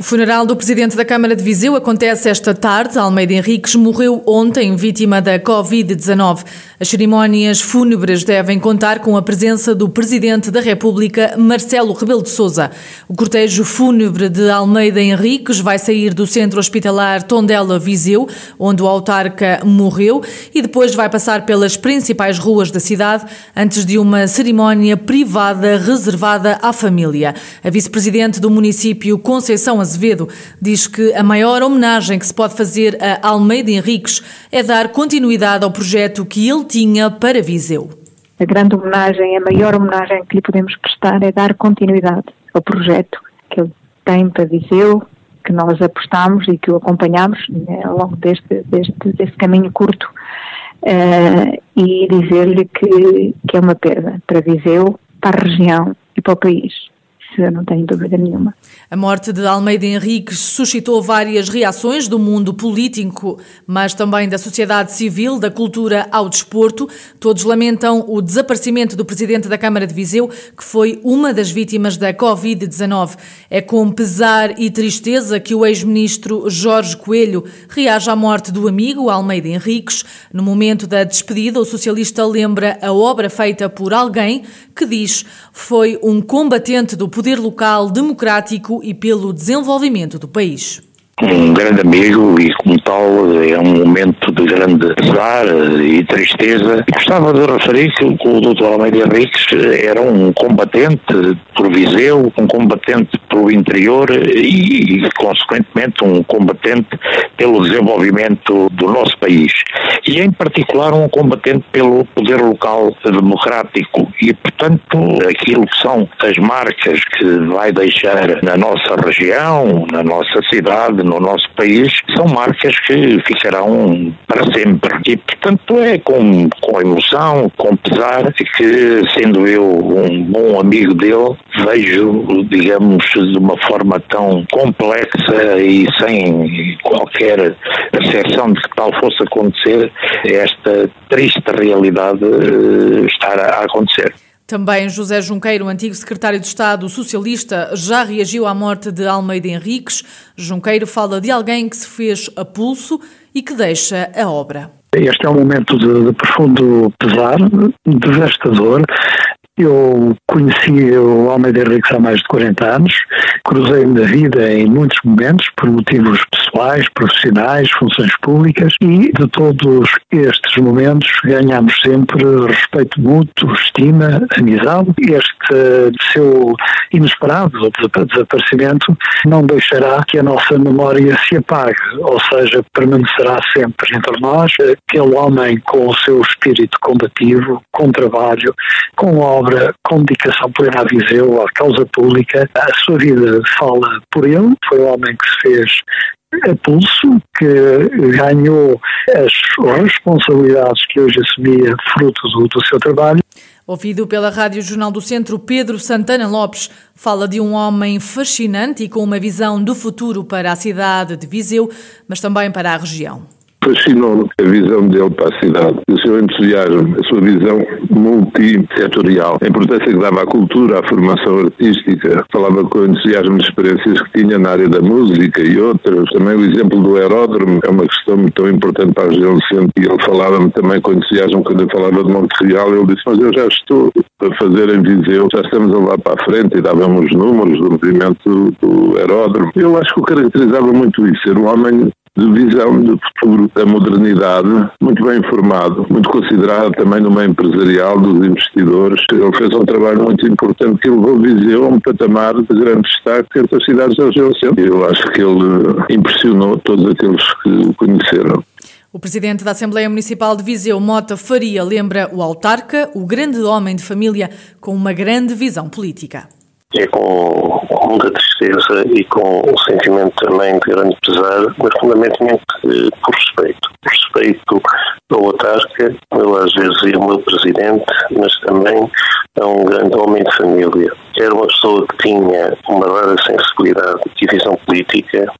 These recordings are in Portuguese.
O funeral do presidente da Câmara de Viseu acontece esta tarde. Almeida Henriques morreu ontem, vítima da Covid-19. As cerimónias fúnebres devem contar com a presença do presidente da República, Marcelo Rebelo de Sousa. O cortejo fúnebre de Almeida Henriques vai sair do centro hospitalar Tondela Viseu, onde o autarca morreu, e depois vai passar pelas principais ruas da cidade antes de uma cerimónia privada reservada à família. A vice-presidente do município, Conceição Azevedo diz que a maior homenagem que se pode fazer a Almeida Henriques é dar continuidade ao projeto que ele tinha para Viseu. A grande homenagem, a maior homenagem que lhe podemos prestar é dar continuidade ao projeto que ele tem para Viseu, que nós apostamos e que o acompanhamos né, ao longo deste, deste, caminho curto uh, e dizer-lhe que, que é uma perda para Viseu, para a região e para o país eu não tenho dúvida nenhuma. A morte de Almeida Henriques suscitou várias reações do mundo político, mas também da sociedade civil, da cultura ao desporto. Todos lamentam o desaparecimento do presidente da Câmara de Viseu, que foi uma das vítimas da Covid-19. É com pesar e tristeza que o ex-ministro Jorge Coelho reage à morte do amigo Almeida Henriques. No momento da despedida, o socialista lembra a obra feita por alguém que diz foi um combatente do poder poder local democrático e pelo desenvolvimento do país um grande amigo e como tal é um momento de grande pesar e tristeza. Gostava de referir que o Dr. Almeida Henriques era um combatente por Viseu, um combatente pelo interior e, consequentemente, um combatente pelo desenvolvimento do nosso país. E, em particular, um combatente pelo poder local democrático e, portanto, aquilo que são as marcas que vai deixar na nossa região, na nossa cidade, no nosso país são marcas que ficarão para sempre. E, portanto, é com, com emoção, com pesar, que, sendo eu um bom amigo dele, vejo, digamos, de uma forma tão complexa e sem qualquer percepção de que tal fosse acontecer, esta triste realidade eh, estar a acontecer. Também José Junqueiro, antigo secretário de Estado socialista, já reagiu à morte de Almeida Henriques. Junqueiro fala de alguém que se fez a pulso e que deixa a obra. Este é um momento de, de profundo pesar, devastador, eu conheci o Almeida Henriques há mais de 40 anos, cruzei-me na vida em muitos momentos, por motivos pessoais, profissionais, funções públicas, e de todos estes momentos ganhamos sempre respeito mútuo, estima, amizade. Este seu inesperado desaparecimento não deixará que a nossa memória se apague, ou seja, permanecerá sempre entre nós. Aquele homem com o seu espírito combativo, com trabalho, com obra obra com dedicação plena a Viseu, à causa pública. A sua vida fala por ele, foi um homem que se fez a pulso, que ganhou as responsabilidades que hoje assumia fruto do, do seu trabalho. Ouvido pela Rádio Jornal do Centro, Pedro Santana Lopes fala de um homem fascinante e com uma visão do futuro para a cidade de Viseu, mas também para a região fascinou a visão dele para a cidade, o seu entusiasmo, a sua visão multissetorial, a importância que dava à cultura, à formação artística, falava com entusiasmo de experiências que tinha na área da música e outras. Também o exemplo do aeródromo é uma questão muito importante para a região do centro e ele falava-me também com entusiasmo quando eu falava de Montreal, ele disse, mas eu já estou a fazer em Viseu, já estamos a lá para a frente e dávamos os números do movimento do aeródromo. Eu acho que o caracterizava muito isso, ser um homem de visão de futuro da modernidade, muito bem informado, muito considerado também no meio empresarial dos investidores. Ele fez um trabalho muito importante que levou Viseu a um patamar de grande destaque entre as cidades da região. Eu acho que ele impressionou todos aqueles que o conheceram. O presidente da Assembleia Municipal de Viseu, Mota Faria, lembra o autarca, o grande homem de família com uma grande visão política é com, muita tristeza e com um sentimento também de grande pesar, mas fundamentalmente eh, por respeito. Por respeito ao autarca, eu às vezes e ao meu presidente, mas também é um grande homem de família. Era uma pessoa que tinha uma rara sensibilidade e visão política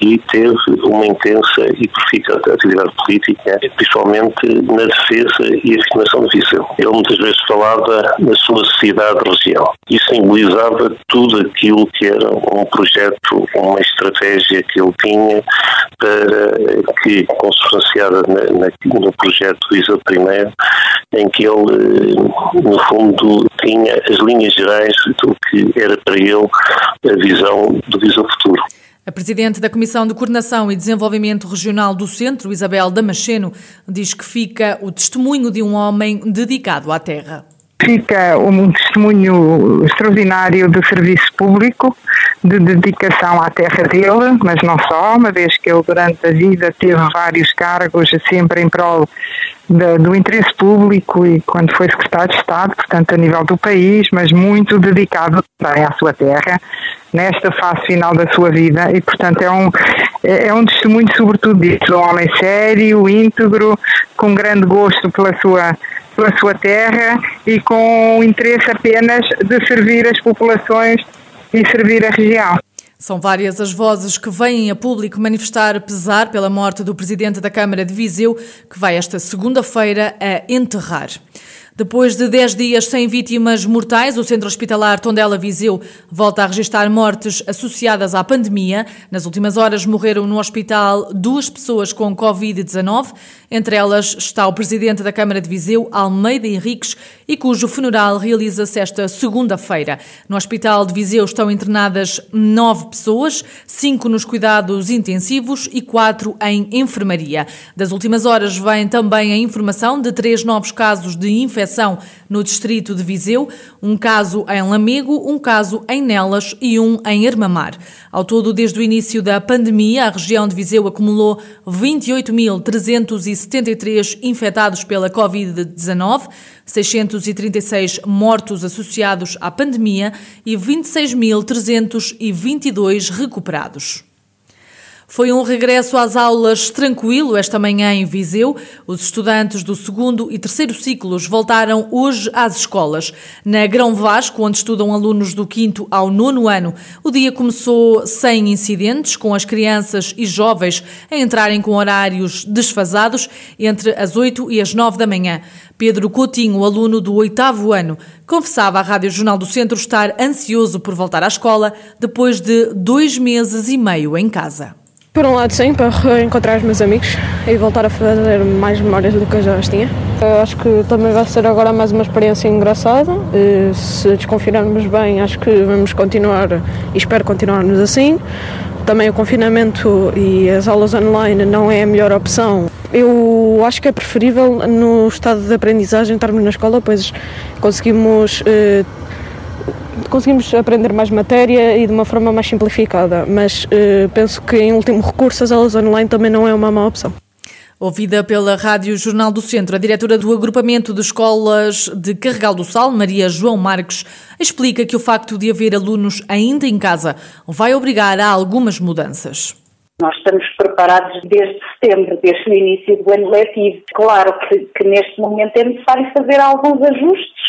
e teve uma intensa e profícua atividade política, principalmente na defesa e afirmação de Viseu. Ele muitas vezes falava na sua cidade-região e simbolizava tudo aquilo que era um projeto, uma estratégia que ele tinha para que, consubstanciada no projeto Viseu Primeiro, em que ele, no fundo, tinha as linhas gerais do que era para ele a visão do Viseu Futuro. A Presidente da Comissão de Coordenação e Desenvolvimento Regional do Centro, Isabel Damasceno, diz que fica o testemunho de um homem dedicado à terra. Fica um testemunho extraordinário de serviço público, de dedicação à terra dele, mas não só, uma vez que ele durante a vida teve vários cargos sempre em prol do interesse público e quando foi secretário de Estado, portanto a nível do país, mas muito dedicado também à sua terra, nesta fase final da sua vida. E, portanto, é um, é um testemunho sobretudo disso, um homem sério, íntegro, com grande gosto pela sua pela sua terra e com interesse apenas de servir as populações e servir a região. São várias as vozes que vêm a público manifestar pesar pela morte do presidente da Câmara de Viseu, que vai esta segunda-feira a enterrar. Depois de 10 dias sem vítimas mortais, o Centro Hospitalar Tondela Viseu volta a registrar mortes associadas à pandemia. Nas últimas horas morreram no hospital duas pessoas com Covid-19. Entre elas está o presidente da Câmara de Viseu, Almeida Henriques, e cujo funeral realiza-se esta segunda-feira. No Hospital de Viseu estão internadas nove pessoas, cinco nos cuidados intensivos e quatro em enfermaria. Das últimas horas vem também a informação de três novos casos de infecção no distrito de Viseu, um caso em Lamego, um caso em Nelas e um em Armamar. Ao todo, desde o início da pandemia, a região de Viseu acumulou 28.373 infectados pela Covid-19, 636 mortos associados à pandemia e 26.322 recuperados. Foi um regresso às aulas tranquilo esta manhã em Viseu. Os estudantes do segundo e terceiro ciclos voltaram hoje às escolas. Na Grão Vasco, onde estudam alunos do quinto ao nono ano, o dia começou sem incidentes, com as crianças e jovens a entrarem com horários desfasados entre as 8 e as 9 da manhã. Pedro Coutinho, aluno do oitavo ano, confessava à Rádio Jornal do Centro estar ansioso por voltar à escola depois de dois meses e meio em casa. Por um lado, sim, para reencontrar os meus amigos e voltar a fazer mais memórias do que eu já as tinha. Eu acho que também vai ser agora mais uma experiência engraçada. E se desconfinarmos bem, acho que vamos continuar e espero continuarmos assim. Também o confinamento e as aulas online não é a melhor opção. Eu acho que é preferível no estado de aprendizagem estarmos na escola, pois conseguimos eh, conseguimos aprender mais matéria e de uma forma mais simplificada, mas uh, penso que em último recurso as aulas online também não é uma má opção. Ouvida pela Rádio Jornal do Centro, a diretora do agrupamento de escolas de Carregal do Sal, Maria João Marques, explica que o facto de haver alunos ainda em casa vai obrigar a algumas mudanças. Nós estamos preparados desde setembro, desde o início do ano letivo. Claro que, que neste momento é necessário fazer alguns ajustes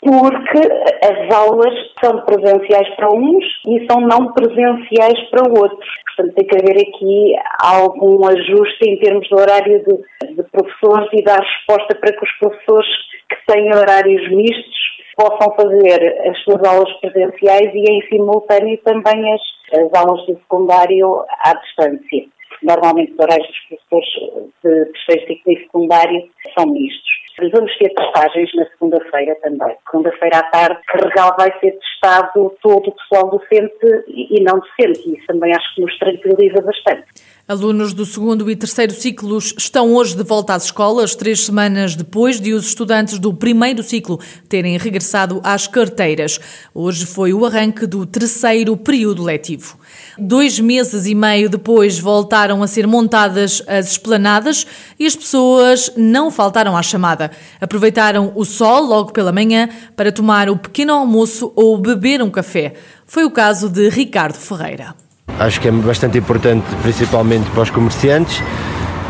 porque as aulas são presenciais para uns e são não presenciais para outros. Portanto, tem que haver aqui algum ajuste em termos de horário de, de professores e dar resposta para que os professores que têm horários mistos possam fazer as suas aulas presenciais e em simultâneo também as, as aulas de secundário à distância. Normalmente os horários dos professores de terceiro ciclo e secundário são mistos. Vamos ter testagens na segunda-feira também. Segunda-feira à tarde, Carregal vai ser testado todo o pessoal docente e não docente. Isso também acho que nos tranquiliza bastante. Alunos do segundo e terceiro ciclos estão hoje de volta às escolas, três semanas depois de os estudantes do primeiro ciclo terem regressado às carteiras. Hoje foi o arranque do terceiro período letivo. Dois meses e meio depois voltaram a ser montadas as esplanadas e as pessoas não faltaram à chamada. Aproveitaram o sol logo pela manhã para tomar o pequeno almoço ou beber um café. Foi o caso de Ricardo Ferreira. Acho que é bastante importante, principalmente para os comerciantes,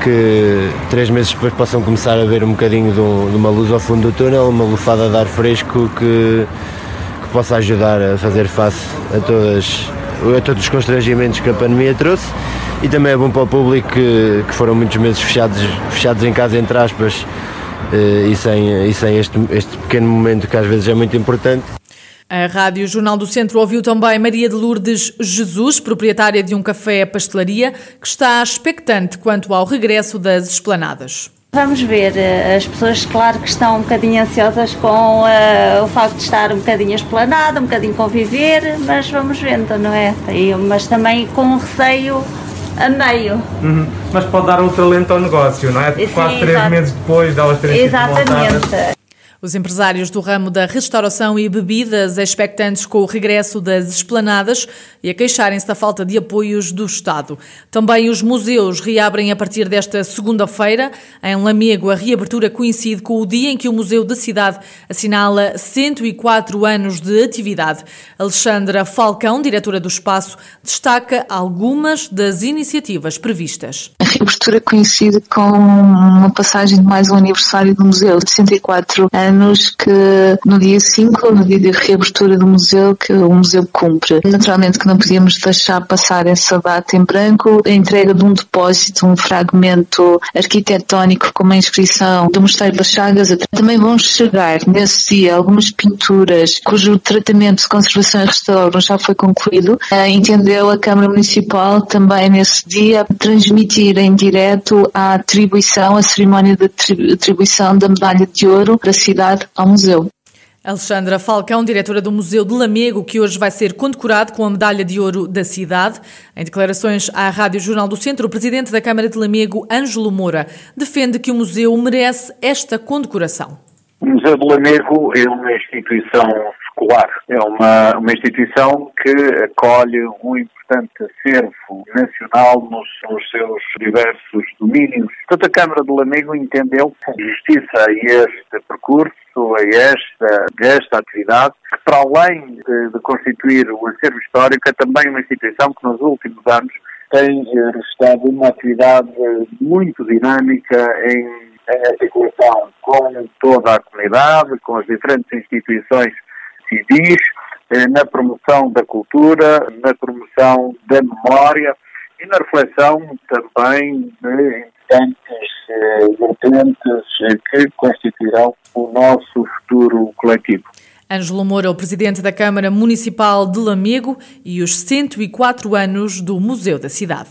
que três meses depois possam começar a ver um bocadinho de, um, de uma luz ao fundo do túnel, uma lufada de ar fresco que, que possa ajudar a fazer face a, todas, a todos os constrangimentos que a pandemia trouxe e também é bom para o público que, que foram muitos meses fechados, fechados em casa, entre aspas, e sem, e sem este, este pequeno momento que às vezes é muito importante. A Rádio Jornal do Centro ouviu também Maria de Lourdes Jesus, proprietária de um café-pastelaria, que está expectante quanto ao regresso das esplanadas. Vamos ver, eh, as pessoas, claro que estão um bocadinho ansiosas com uh, o facto de estar um bocadinho esplanada, um bocadinho conviver, mas vamos vendo, não é? E, mas também com receio a meio. Uhum. Mas pode dar outro alento ao negócio, não é? Sim, Quase três meses depois delas terem Exatamente. Os empresários do ramo da restauração e bebidas expectantes com o regresso das esplanadas e a queixarem-se da falta de apoios do Estado. Também os museus reabrem a partir desta segunda-feira. Em Lamego, a reabertura coincide com o dia em que o Museu da Cidade assinala 104 anos de atividade. Alexandra Falcão, diretora do espaço, destaca algumas das iniciativas previstas. A reabertura coincide com uma passagem de mais um aniversário do museu, de 104 anos anos que no dia 5, no dia de reabertura do museu, que o museu cumpre. Naturalmente que não podíamos deixar passar essa data em branco, a entrega de um depósito, um fragmento arquitetónico com uma inscrição do Mosteiro das Chagas. Também vão chegar nesse dia algumas pinturas cujo tratamento de conservação e restauro já foi concluído. Entendeu a Câmara Municipal também nesse dia transmitir em direto a atribuição, a cerimónia de atribuição da medalha de ouro da cidade ao museu. Alexandra Falcão, diretora do Museu de Lamego, que hoje vai ser condecorado com a medalha de ouro da cidade. Em declarações à Rádio Jornal do Centro, o presidente da Câmara de Lamego, Ângelo Moura, defende que o museu merece esta condecoração. O Museu de Lamego é uma instituição secular, é uma, uma instituição que acolhe um importante acervo nacional nos, nos, seus diversos domínios. Portanto, a Câmara de Lamego entendeu justiça a este percurso, a esta, esta atividade, que para além de, de constituir o acervo histórico, é também uma instituição que nos últimos anos tem registrado uma atividade muito dinâmica em, em articulação com toda a comunidade, com as diferentes instituições civis, eh, na promoção da cultura, na promoção da memória e na reflexão também de importantes eh, vertentes eh, que constituirão o nosso futuro coletivo. Ângelo Moura, o presidente da Câmara Municipal de Lamego e os 104 anos do Museu da Cidade.